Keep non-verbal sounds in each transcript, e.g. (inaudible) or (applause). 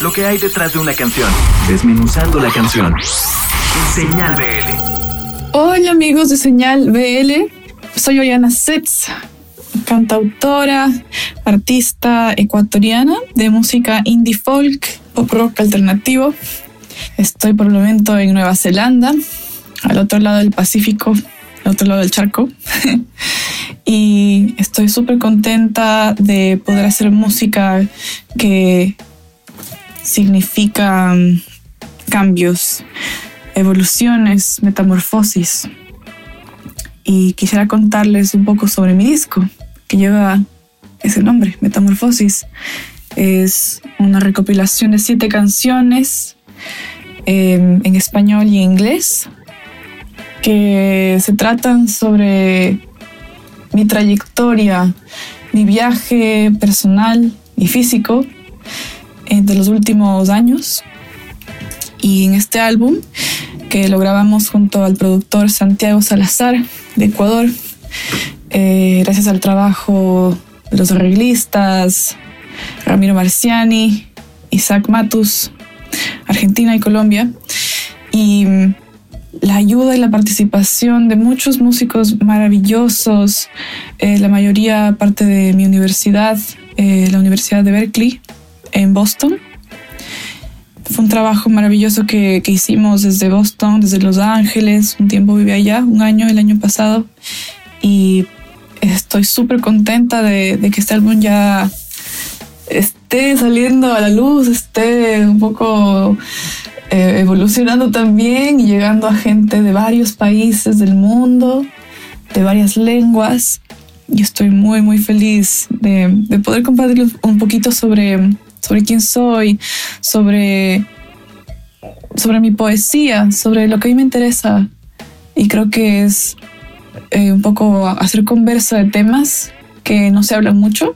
lo que hay detrás de una canción, desmenuzando la canción. Señal BL. Hola amigos de Señal BL, soy Oriana Setz, cantautora, artista ecuatoriana de música indie folk, pop rock alternativo. Estoy por el momento en Nueva Zelanda, al otro lado del Pacífico, al otro lado del charco. (laughs) y estoy súper contenta de poder hacer música que significa mm, cambios, evoluciones, metamorfosis. Y quisiera contarles un poco sobre mi disco, que lleva ese nombre, Metamorfosis. Es una recopilación de siete canciones em, en español y en inglés que se tratan sobre mi trayectoria, mi viaje personal y físico de los últimos años. Y en este álbum, que lo grabamos junto al productor Santiago Salazar de Ecuador, eh, gracias al trabajo de los arreglistas, Ramiro Marciani, Isaac Matus, Argentina y Colombia, y la ayuda y la participación de muchos músicos maravillosos, eh, la mayoría parte de mi universidad, la Universidad de Berkeley, en Boston. Fue un trabajo maravilloso que, que, hicimos desde Boston, desde Los Ángeles. Un tiempo viví allá, un año, el año pasado. Y estoy súper contenta de, que este álbum ya esté saliendo a la luz, esté un poco eh, evolucionando también y llegando a gente de varios países del mundo, de varias lenguas. Y estoy muy, muy feliz de, de poder compartir un poquito sobre sobre quién soy, sobre, sobre mi poesía, sobre lo que a mí me interesa. Y creo que es eh, un poco hacer conversa de temas que no se hablan mucho.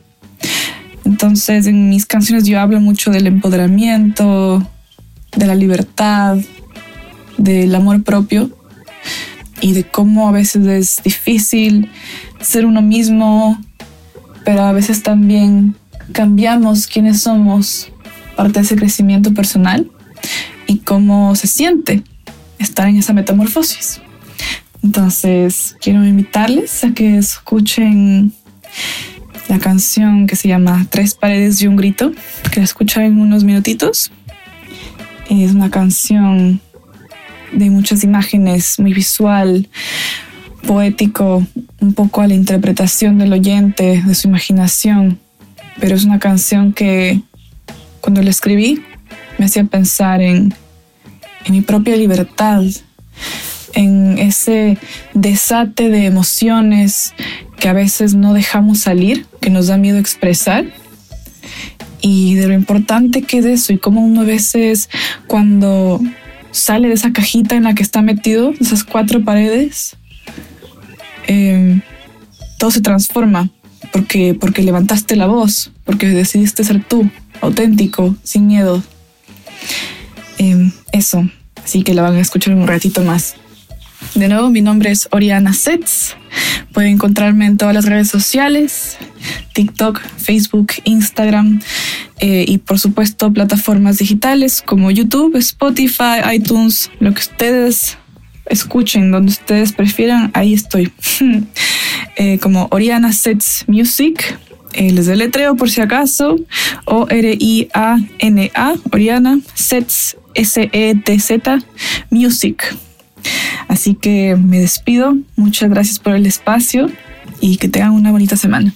Entonces en mis canciones yo hablo mucho del empoderamiento, de la libertad, del amor propio y de cómo a veces es difícil ser uno mismo, pero a veces también cambiamos quiénes somos parte de ese crecimiento personal y cómo se siente estar en esa metamorfosis. Entonces, quiero invitarles a que escuchen la canción que se llama Tres paredes y un grito, que la escuchan en unos minutitos. Es una canción de muchas imágenes, muy visual, poético, un poco a la interpretación del oyente, de su imaginación pero es una canción que cuando la escribí me hacía pensar en, mi propia libertad, en ese desate de emociones que a veces no dejamos salir, que nos da miedo expresar, y de lo importante que es eso y cómo uno a veces cuando sale de esa cajita en la que está metido, esas cuatro paredes, eh, todo se transforma porque, porque levantaste la voz, porque decidiste ser tú, auténtico, sin miedo. Em, eso, así que la van a escuchar un ratito más. De nuevo, mi nombre es Oriana Sets. Pueden encontrarme en todas las redes sociales, TikTok, Facebook, Instagram eh, y por supuesto plataformas digitales como YouTube, Spotify, iTunes, lo que ustedes escuchen, donde ustedes prefieran, ahí estoy. (laughs) Eh, como Oriana Sets Music. Eh, les deletreo por si acaso. O-R-I-A-N-A, Oriana Sets S-E-T-Z Music. Así que me despido. Muchas gracias por el espacio y que tengan una bonita semana.